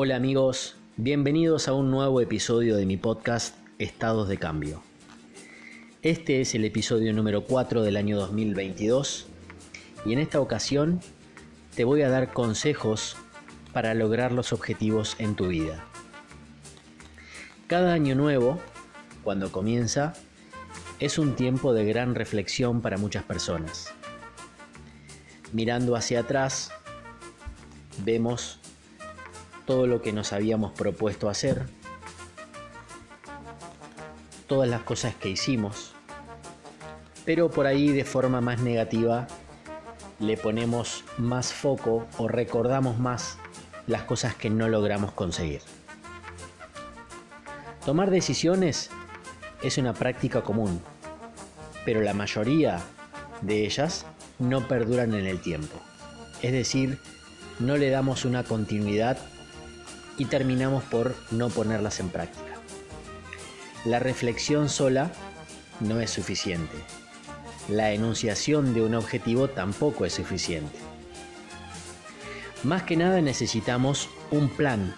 Hola amigos, bienvenidos a un nuevo episodio de mi podcast Estados de Cambio. Este es el episodio número 4 del año 2022 y en esta ocasión te voy a dar consejos para lograr los objetivos en tu vida. Cada año nuevo, cuando comienza, es un tiempo de gran reflexión para muchas personas. Mirando hacia atrás, vemos todo lo que nos habíamos propuesto hacer, todas las cosas que hicimos, pero por ahí de forma más negativa le ponemos más foco o recordamos más las cosas que no logramos conseguir. Tomar decisiones es una práctica común, pero la mayoría de ellas no perduran en el tiempo. Es decir, no le damos una continuidad y terminamos por no ponerlas en práctica. La reflexión sola no es suficiente. La enunciación de un objetivo tampoco es suficiente. Más que nada necesitamos un plan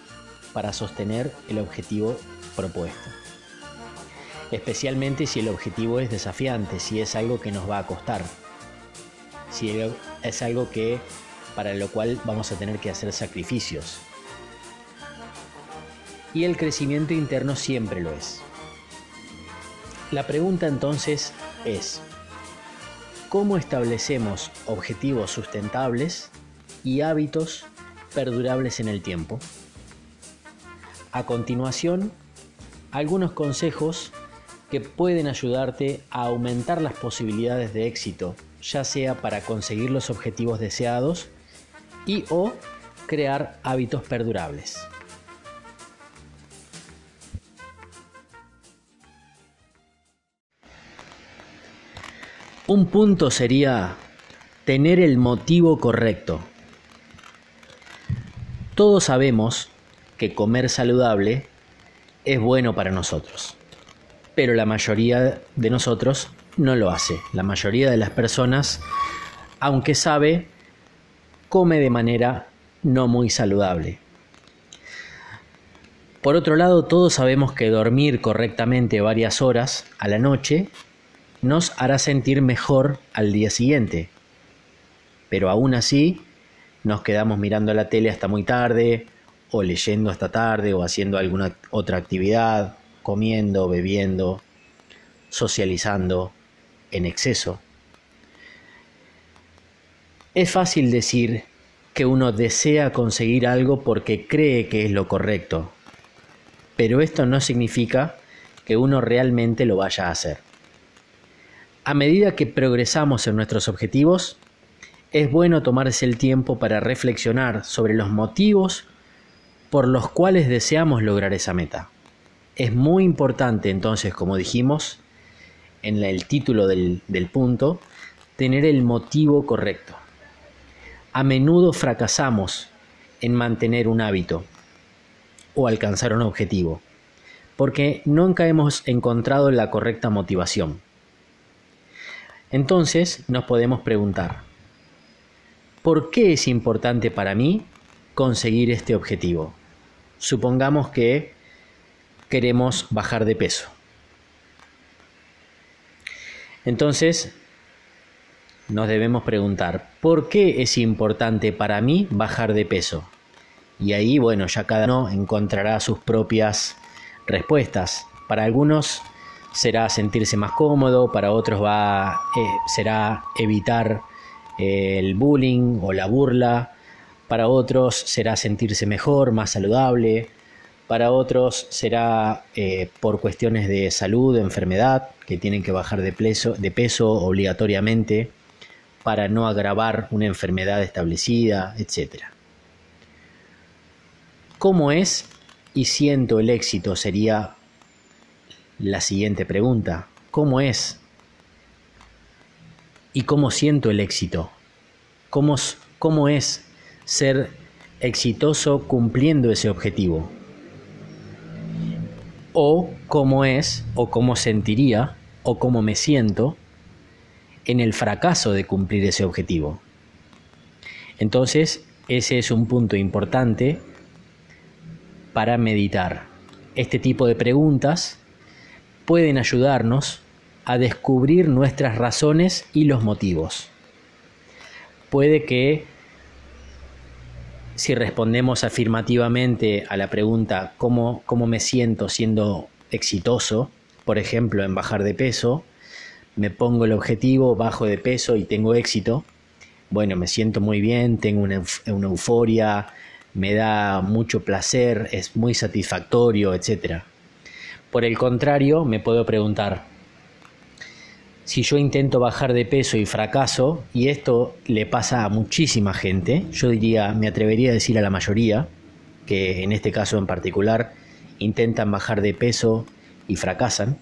para sostener el objetivo propuesto. Especialmente si el objetivo es desafiante, si es algo que nos va a costar, si es algo que para lo cual vamos a tener que hacer sacrificios, y el crecimiento interno siempre lo es. La pregunta entonces es, ¿cómo establecemos objetivos sustentables y hábitos perdurables en el tiempo? A continuación, algunos consejos que pueden ayudarte a aumentar las posibilidades de éxito, ya sea para conseguir los objetivos deseados y o crear hábitos perdurables. Un punto sería tener el motivo correcto. Todos sabemos que comer saludable es bueno para nosotros, pero la mayoría de nosotros no lo hace. La mayoría de las personas, aunque sabe, come de manera no muy saludable. Por otro lado, todos sabemos que dormir correctamente varias horas a la noche nos hará sentir mejor al día siguiente. Pero aún así, nos quedamos mirando la tele hasta muy tarde, o leyendo hasta tarde, o haciendo alguna otra actividad, comiendo, bebiendo, socializando en exceso. Es fácil decir que uno desea conseguir algo porque cree que es lo correcto, pero esto no significa que uno realmente lo vaya a hacer. A medida que progresamos en nuestros objetivos, es bueno tomarse el tiempo para reflexionar sobre los motivos por los cuales deseamos lograr esa meta. Es muy importante entonces, como dijimos en el título del, punto, tener el motivo correcto. A menudo fracasamos en mantener un hábito o alcanzar un objetivo, porque nunca hemos encontrado la correcta motivación. Entonces nos podemos preguntar, ¿por qué es importante para mí conseguir este objetivo? Supongamos que queremos bajar de peso. Entonces, nos debemos preguntar, ¿por qué es importante para mí bajar de peso? Y ahí, bueno, ya cada uno encontrará sus propias respuestas. Para algunos será sentirse más cómodo, para otros va, eh, será evitar eh, el bullying o la burla, para otros será sentirse mejor, más saludable, para otros será eh, por cuestiones de salud, enfermedad, que tienen que bajar de de peso obligatoriamente para no agravar una enfermedad establecida, etc. ¿Cómo es y siento el éxito? Sería la siguiente pregunta. ¿Cómo es? ¿Y cómo siento el éxito? ¿Cómo, cómo es ser exitoso cumpliendo ese objetivo? ¿O cómo es, o cómo sentiría, o cómo me siento en el fracaso de cumplir ese objetivo? Entonces, ese es un punto importante para meditar. Este tipo de preguntas pueden ayudarnos a descubrir nuestras razones y los motivos. Puede que si respondemos afirmativamente a la pregunta ¿cómo, cómo me siento siendo exitoso? Por ejemplo, en bajar de peso, me pongo el objetivo, bajo de peso y tengo éxito. Bueno, me siento muy bien, tengo una, una euforia, me da mucho placer, es muy satisfactorio, etc. Por el contrario, me puedo preguntar, si yo intento bajar de peso y fracaso, y esto le pasa a muchísima gente, yo diría, me atrevería a decir a la mayoría, que en este caso en particular intentan bajar de peso y fracasan,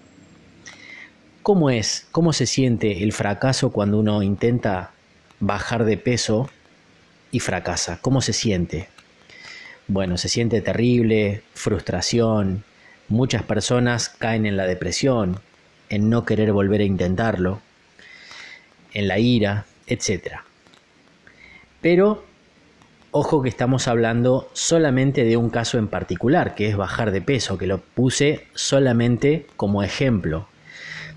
¿cómo es, cómo se siente el fracaso cuando uno intenta bajar de peso y fracasa? ¿Cómo se siente? Bueno, se siente terrible, frustración, muchas personas caen en la depresión, en no querer volver a intentarlo, en la ira, etc. Pero ojo que estamos hablando solamente de un caso en particular, que es bajar de peso, que lo puse solamente como ejemplo.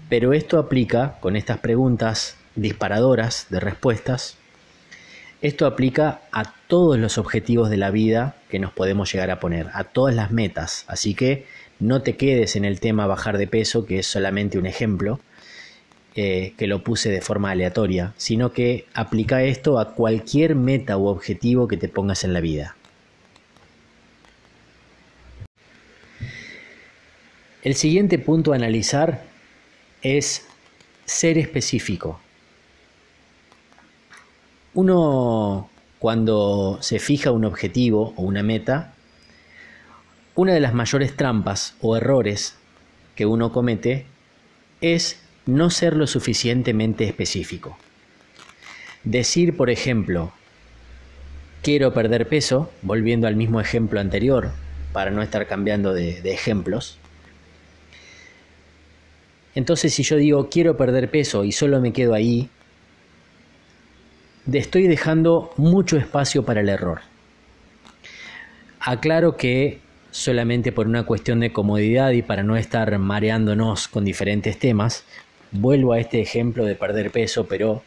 Pero esto aplica con estas preguntas disparadoras de respuestas, esto aplica a todos los objetivos de la vida que nos podemos llegar a poner, a todas las metas. Así que no te quedes en el tema bajar de peso, que es solamente un ejemplo, eh, que lo puse de forma aleatoria, sino que aplica esto a cualquier meta u objetivo que te pongas en la vida. El siguiente punto a analizar es ser específico. Uno cuando se fija un objetivo o una meta, una de las mayores trampas o errores que uno comete es no ser lo suficientemente específico. Decir, por ejemplo, quiero perder peso, volviendo al mismo ejemplo anterior, para no estar cambiando de, ejemplos. Entonces, si yo digo quiero perder peso y solo me quedo ahí, estoy dejando mucho espacio para el error. Aclaro que solamente por una cuestión de comodidad y para no estar mareándonos con diferentes temas, vuelvo a este ejemplo de perder peso, pero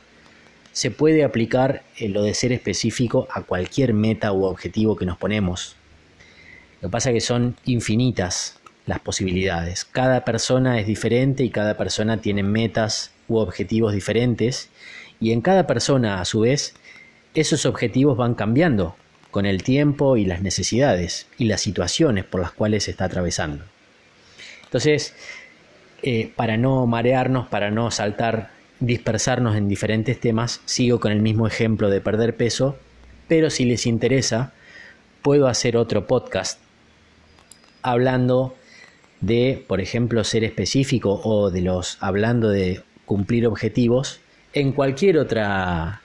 se puede aplicar en lo de ser específico a cualquier meta u objetivo que nos ponemos. Lo que pasa es que son infinitas las posibilidades. Cada persona es diferente y cada persona tiene metas u objetivos diferentes y en cada persona a su vez esos objetivos van cambiando con el tiempo y las necesidades y las situaciones por las cuales se está atravesando. Entonces, eh, para no marearnos, para no saltar, dispersarnos en diferentes temas, sigo con el mismo ejemplo de perder peso, pero si les interesa, puedo hacer otro podcast hablando de, por ejemplo, ser específico o de los hablando de cumplir objetivos en cualquier otra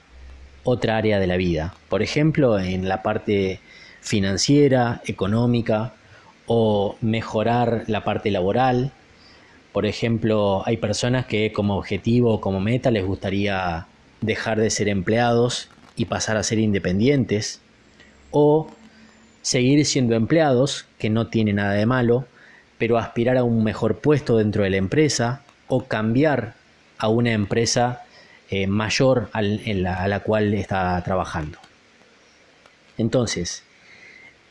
otra área de la vida. Por ejemplo, en la parte financiera, económica o mejorar la parte laboral. Por ejemplo, hay personas que como objetivo o como meta les gustaría dejar de ser empleados y pasar a ser independientes o seguir siendo empleados, que no tiene nada de malo, pero aspirar a un mejor puesto dentro de la empresa o cambiar a una empresa eh, mayor a la cual está trabajando. Entonces,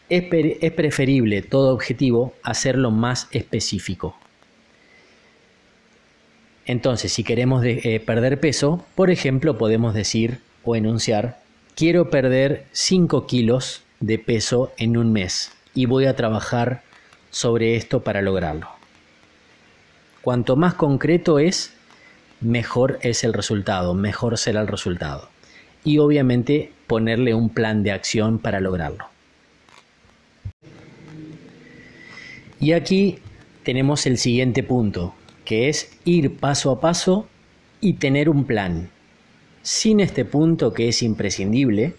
es, preferible todo objetivo hacerlo más específico. Entonces, si queremos eh, perder peso, por ejemplo, podemos decir o enunciar, quiero perder 5 kilos de peso en un mes y voy a trabajar sobre esto para lograrlo. Cuanto más concreto es, mejor es el resultado, mejor será el resultado. Y obviamente ponerle un plan de acción para lograrlo. Y aquí tenemos el siguiente punto, que es ir paso a paso y tener un plan. Sin este punto que es imprescindible,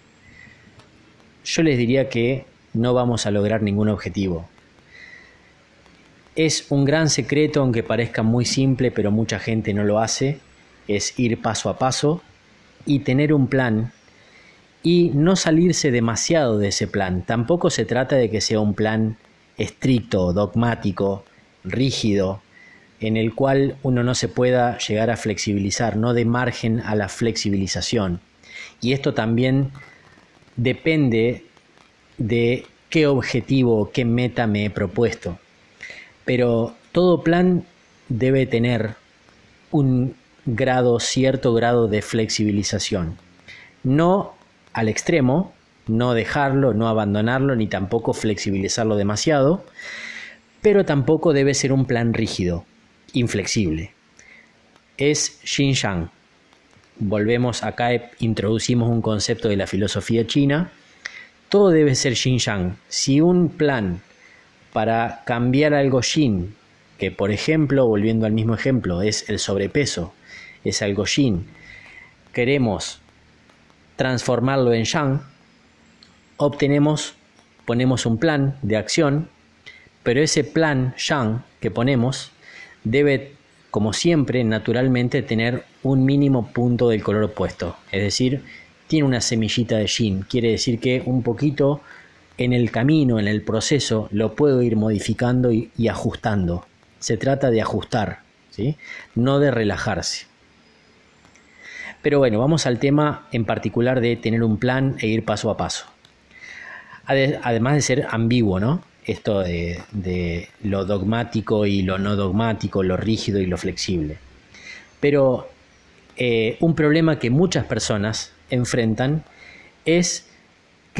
yo les diría que no vamos a lograr ningún objetivo. Es un gran secreto, aunque parezca muy simple, pero mucha gente no lo hace, es ir paso a paso y tener un plan y no salirse demasiado de ese plan. Tampoco se trata de que sea un plan estricto, dogmático, rígido, en el cual uno no se pueda llegar a flexibilizar, no de margen a la flexibilización. Y esto también depende de qué objetivo, qué meta me he propuesto. Pero todo plan debe tener un grado, cierto grado de flexibilización. No al extremo, no dejarlo, no abandonarlo, ni tampoco flexibilizarlo demasiado, pero tampoco debe ser un plan rígido, inflexible. Es Xinjiang. Volvemos acá, introducimos un concepto de la filosofía china. Todo debe ser Xinjiang. Si un plan para cambiar algo Xin, que por ejemplo, volviendo al mismo ejemplo, es el sobrepeso, es algo Xin, queremos transformarlo en Yang, obtenemos, ponemos un plan de acción, pero ese plan Yang que ponemos debe, como siempre, naturalmente tener un mínimo punto del color opuesto. Es decir, tiene una semillita de yin. Quiere decir que un poquito en el camino, en el proceso, lo puedo ir modificando y, ajustando. Se trata de ajustar, ¿sí? no de relajarse. Pero bueno, vamos al tema en particular de tener un plan e ir paso a paso. Además de ser ambiguo, ¿no? esto de, lo dogmático y lo no dogmático, lo rígido y lo flexible. Pero eh, un problema que muchas personas enfrentan es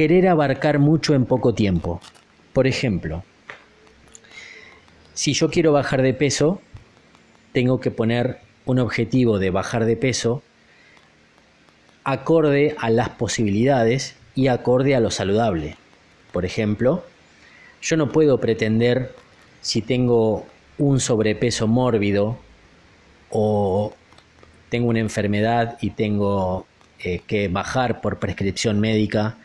querer abarcar mucho en poco tiempo. Por ejemplo, si yo quiero bajar de peso, tengo que poner un objetivo de bajar de peso acorde a las posibilidades y acorde a lo saludable. Por ejemplo, yo no puedo pretender, si tengo un sobrepeso mórbido o tengo una enfermedad y tengo eh, que bajar por prescripción médica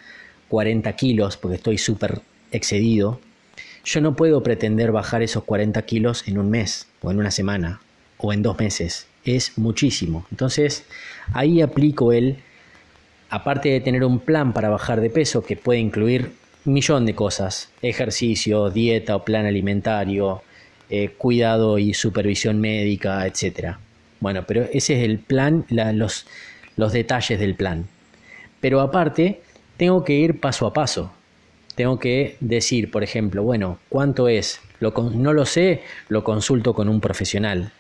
40 kilos porque estoy súper excedido, yo no puedo pretender bajar esos 40 kilos en un mes o en una semana o en dos meses. Es muchísimo. Entonces ahí aplico el, aparte de tener un plan para bajar de peso que puede incluir millón de cosas, ejercicio, dieta o plan alimentario, eh, cuidado y supervisión médica, etc. Bueno, pero ese es el plan, los, los detalles del plan. Pero aparte, tengo que ir paso a paso. Tengo que decir, por ejemplo, bueno, ¿cuánto es? Lo, no lo sé, lo consulto con un profesional.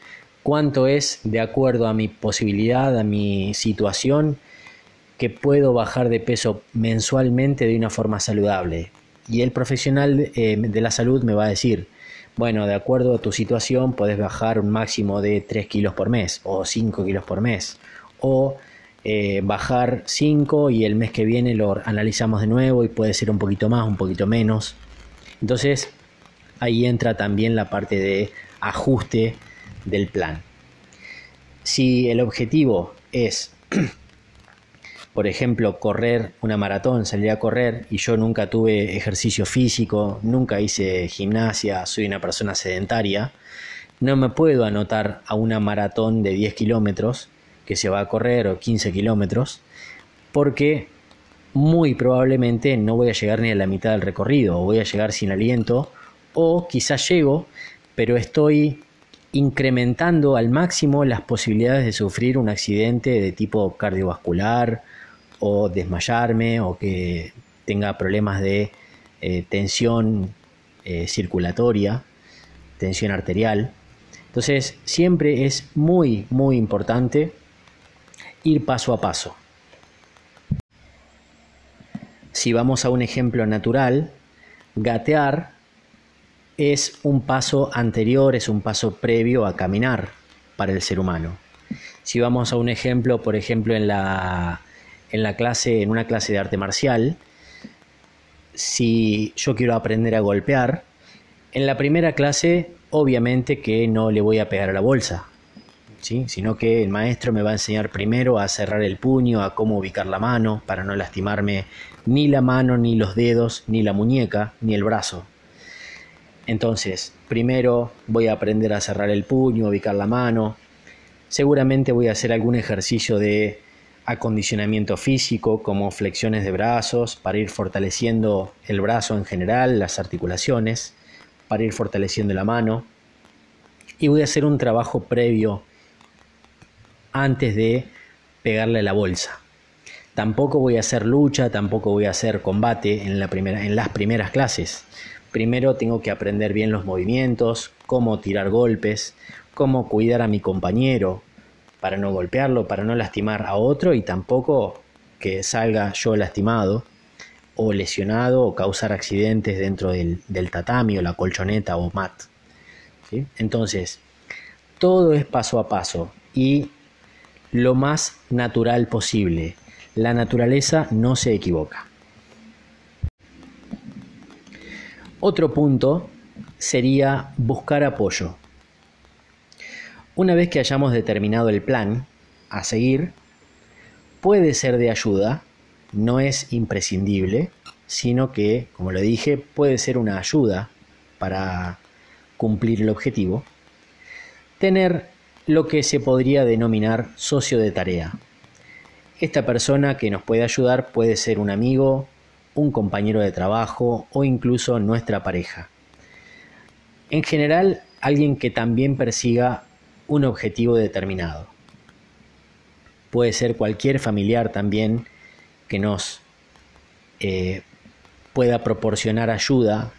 ¿Cuánto es de acuerdo a mi posibilidad, a mi situación? que puedo bajar de peso mensualmente de una forma saludable. Y el profesional eh, de la salud me va a decir, bueno, de acuerdo a tu situación puedes bajar un máximo de 3 kilos por mes o 5 kilos por mes. O eh, bajar 5 y el mes que viene lo analizamos de nuevo y puede ser un poquito más, un poquito menos. Entonces ahí entra también la parte de ajuste del plan. Si el objetivo es por ejemplo, correr una maratón, salir a correr y yo nunca tuve ejercicio físico, nunca hice gimnasia, soy una persona sedentaria, no me puedo anotar a una maratón de 10 kilómetros que se va a correr o 15 kilómetros porque muy probablemente no voy a llegar ni a la mitad del recorrido o voy a llegar sin aliento o quizás llego pero estoy incrementando al máximo las posibilidades de sufrir un accidente de tipo cardiovascular o desmayarme o que tenga problemas de eh, tensión eh, circulatoria, tensión arterial. Entonces siempre es muy, muy importante ir paso a paso. Si vamos a un ejemplo natural, gatear es un paso anterior, es un paso previo a caminar para el ser humano. Si vamos a un ejemplo, por ejemplo, en la en la clase, en una clase de arte marcial, si yo quiero aprender a golpear, en la primera clase obviamente que no le voy a pegar a la bolsa, sino que el maestro me va a enseñar primero a cerrar el puño, a cómo ubicar la mano para no lastimarme ni la mano, ni los dedos, ni la muñeca, ni el brazo. Entonces, primero voy a aprender a cerrar el puño, ubicar la mano. Seguramente voy a hacer algún ejercicio de acondicionamiento físico como flexiones de brazos para ir fortaleciendo el brazo en general, las articulaciones, para ir fortaleciendo la mano. Y voy a hacer un trabajo previo antes de pegarle la bolsa. Tampoco voy a hacer lucha, tampoco voy a hacer combate en, la primera, en las primeras clases. Primero tengo que aprender bien los movimientos, cómo tirar golpes, cómo cuidar a mi compañero para no golpearlo, para no lastimar a otro y tampoco que salga yo lastimado o lesionado o causar accidentes dentro del, tatami o la colchoneta o mat. Entonces, todo es paso a paso y lo más natural posible. La naturaleza no se equivoca. Otro punto sería buscar apoyo. Una vez que hayamos determinado el plan a seguir, puede ser de ayuda, no es imprescindible, sino que, como lo dije, puede ser una ayuda para cumplir el objetivo, tener lo que se podría denominar socio de tarea. Esta persona que nos puede ayudar puede ser un amigo, un compañero de trabajo o incluso nuestra pareja. En general, alguien que también persiga un objetivo determinado. Puede ser cualquier familiar también que nos eh, pueda proporcionar ayuda,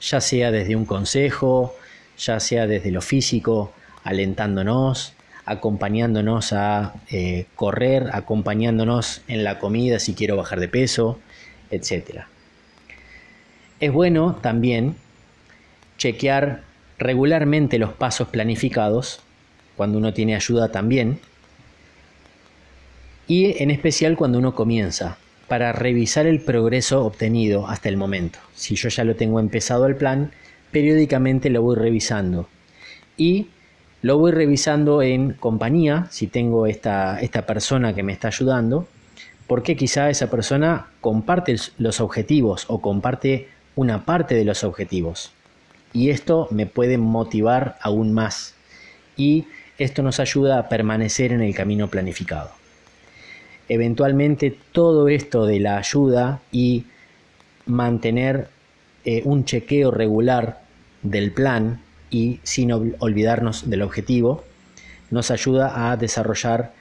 ya sea desde un consejo, ya sea desde lo físico, alentándonos, acompañándonos a eh, correr, acompañándonos en la comida si quiero bajar de peso, etc. Es bueno también chequear regularmente los pasos planificados, cuando uno tiene ayuda también, y en especial cuando uno comienza, para revisar el progreso obtenido hasta el momento. Si yo ya lo tengo empezado el plan, periódicamente lo voy revisando y lo voy revisando en compañía, si tengo esta, esta persona que me está ayudando, porque quizá esa persona comparte los objetivos o comparte una parte de los objetivos. Y esto me puede motivar aún más. Y esto nos ayuda a permanecer en el camino planificado. Eventualmente todo esto de la ayuda y mantener eh, un chequeo regular del plan y sin olvidarnos del objetivo, nos ayuda a desarrollar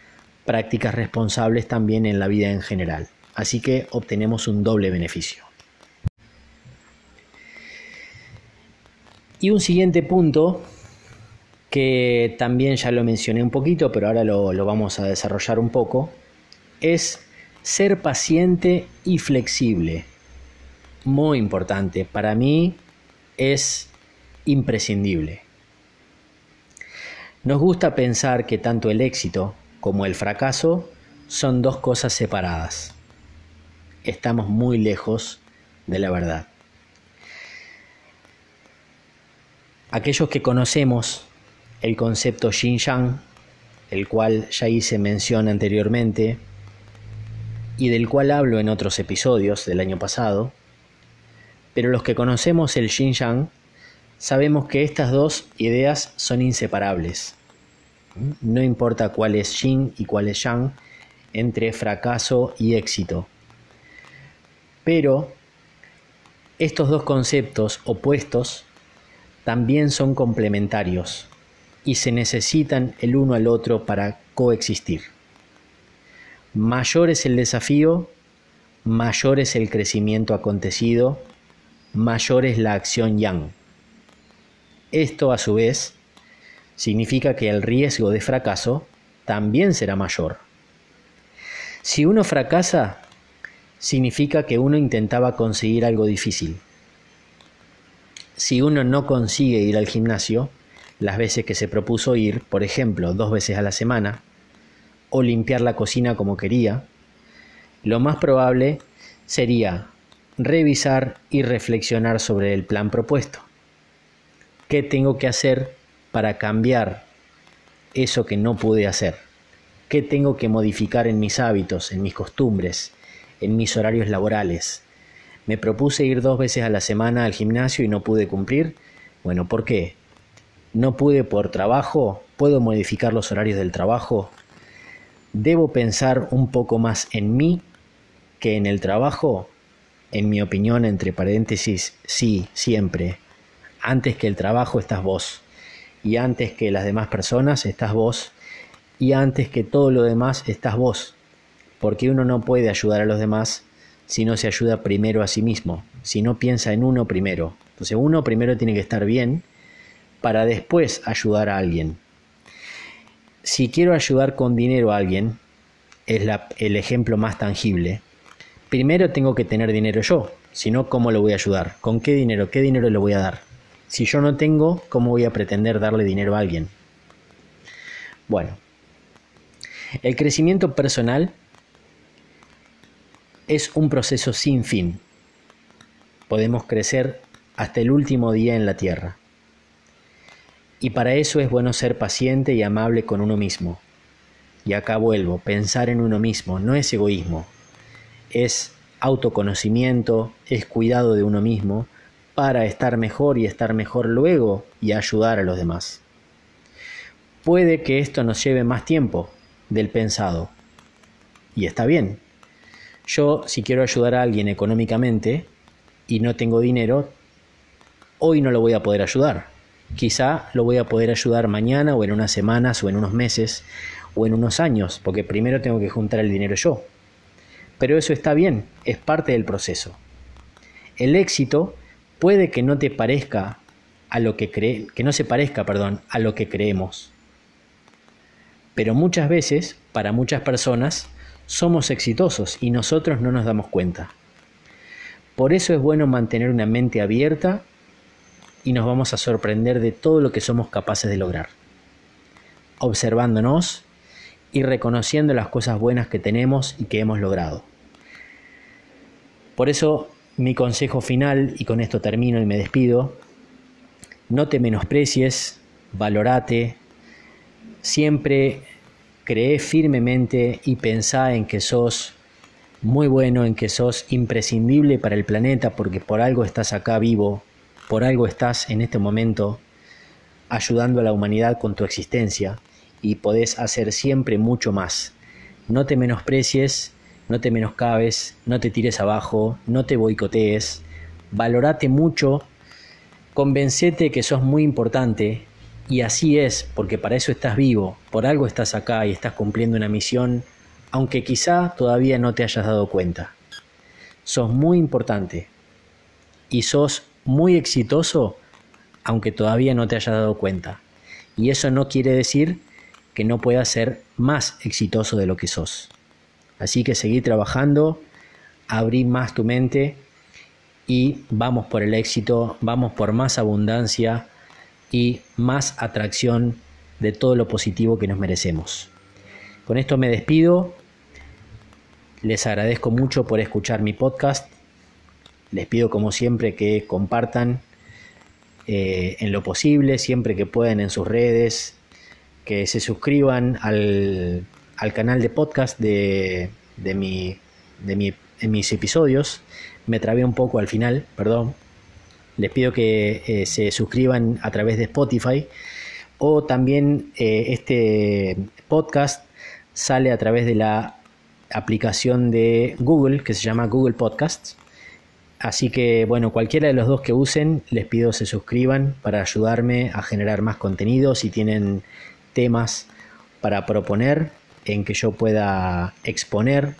prácticas responsables también en la vida en general. Así que obtenemos un doble beneficio. Y un siguiente punto, que también ya lo mencioné un poquito, pero ahora lo, vamos a desarrollar un poco, es ser paciente y flexible. Muy importante. Para mí es imprescindible. Nos gusta pensar que tanto el éxito como el fracaso son dos cosas separadas. Estamos muy lejos de la verdad. Aquellos que conocemos el concepto Xinjiang, el cual ya hice mención anteriormente, y del cual hablo en otros episodios del año pasado, pero los que conocemos el Xinjiang sabemos que estas dos ideas son inseparables. No importa cuál es Xin y cuál es Yang entre fracaso y éxito. Pero estos dos conceptos opuestos también son complementarios y se necesitan el uno al otro para coexistir. Mayor es el desafío, mayor es el crecimiento acontecido, mayor es la acción yang. Esto a su vez significa que el riesgo de fracaso también será mayor. Si uno fracasa, significa que uno intentaba conseguir algo difícil. Si uno no consigue ir al gimnasio, las veces que se propuso ir, por ejemplo, dos veces a la semana, o limpiar la cocina como quería, lo más probable sería revisar y reflexionar sobre el plan propuesto. ¿Qué tengo que hacer para cambiar eso que no pude hacer? ¿Qué tengo que modificar en mis hábitos, en mis costumbres, en mis horarios laborales? Me propuse ir dos veces a la semana al gimnasio y no pude cumplir. Bueno, ¿por qué? ¿No pude por trabajo? ¿Puedo modificar los horarios del trabajo? ¿Debo pensar un poco más en mí que en el trabajo? En mi opinión, entre paréntesis, sí, siempre Antes que el trabajo estás vos. Y antes que las demás personas estás vos. Y antes que todo lo demás estás vos. Porque uno no puede ayudar a los demás si no se ayuda primero a sí mismo, si no piensa en uno primero. Entonces uno primero tiene que estar bien para después ayudar a alguien. Si quiero ayudar con dinero a alguien, es el ejemplo más tangible. Primero tengo que tener dinero yo, si no, ¿cómo lo voy a ayudar? ¿Con qué dinero? ¿Qué dinero le voy a dar? Si yo no tengo, ¿cómo voy a pretender darle dinero a alguien? Bueno, el crecimiento personal es un proceso sin fin. Podemos crecer hasta el último día en la tierra. Y para eso es bueno ser paciente y amable con uno mismo. Y acá vuelvo, pensar en uno mismo no es egoísmo, es autoconocimiento, es cuidado de uno mismo para estar mejor y estar mejor luego y ayudar a los demás. Puede que esto nos lleve más tiempo del pensado. Y está bien. Yo, si quiero ayudar a alguien económicamente y no tengo dinero, hoy no lo voy a poder ayudar. Quizá lo voy a poder ayudar mañana o en unas semanas o en unos meses o en unos años, porque primero tengo que juntar el dinero yo. Pero eso está bien, es parte del proceso. El éxito puede que no te parezca a lo que cree, que no se parezca, perdón, a lo que creemos. Pero muchas veces, para muchas personas, somos exitosos y nosotros no nos damos cuenta. Por eso es bueno mantener una mente abierta y nos vamos a sorprender de todo lo que somos capaces de lograr. Observándonos y reconociendo las cosas buenas que tenemos y que hemos logrado. Por eso mi consejo final, y con esto termino y me despido, no te menosprecies, valorate, siempre cree firmemente y pensá en que sos muy bueno, en que sos imprescindible para el planeta porque por algo estás acá vivo, por algo estás en este momento ayudando a la humanidad con tu existencia y podés hacer siempre mucho más. No te menosprecies, no te menoscabes, no te tires abajo, no te boicotees, valorate mucho, convencete que sos muy importante y así es, porque para eso estás vivo, por algo estás acá y estás cumpliendo una misión, aunque quizá todavía no te hayas dado cuenta. Sos muy importante y sos muy exitoso, aunque todavía no te hayas dado cuenta. Y eso no quiere decir que no puedas ser más exitoso de lo que sos. Así que seguí trabajando, abrí más tu mente y vamos por el éxito, vamos por más abundancia y más atracción de todo lo positivo que nos merecemos. Con esto me despido. Les agradezco mucho por escuchar mi podcast. Les pido como siempre que compartan eh, en lo posible, siempre que puedan en sus redes, que se suscriban al, canal de podcast de, de, mi, de, mis episodios. Me trabé un poco al final, perdón. Les pido que eh, se suscriban a través de Spotify o también eh, este podcast sale a través de la aplicación de Google que se llama Google Podcasts. Así que bueno, cualquiera de los dos que usen, les pido se suscriban para ayudarme a generar más contenido. Si tienen temas para proponer en que yo pueda exponer.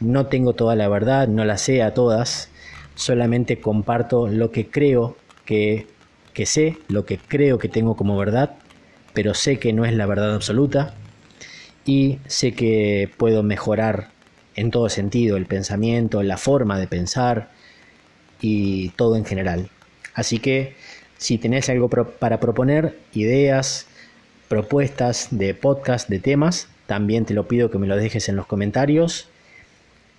No tengo toda la verdad, no la sé a todas, solamente comparto lo que creo que, que sé, lo que creo que tengo como verdad, pero sé que no es la verdad absoluta y sé que puedo mejorar en todo sentido el pensamiento, la forma de pensar y todo en general. Así que si tenés algo para proponer, ideas, propuestas de podcast, de temas, también te lo pido que me lo dejes en los comentarios.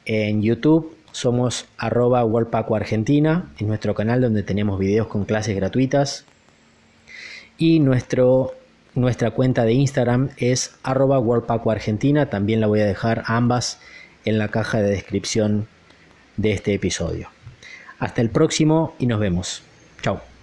En YouTube somos arroba Worldpaco Argentina, en nuestro canal donde tenemos videos con clases gratuitas. Y nuestro, nuestra cuenta de Instagram es arroba Worldpaco Argentina, también la voy a dejar ambas en la caja de descripción de este episodio. Hasta el próximo y nos vemos. Chao.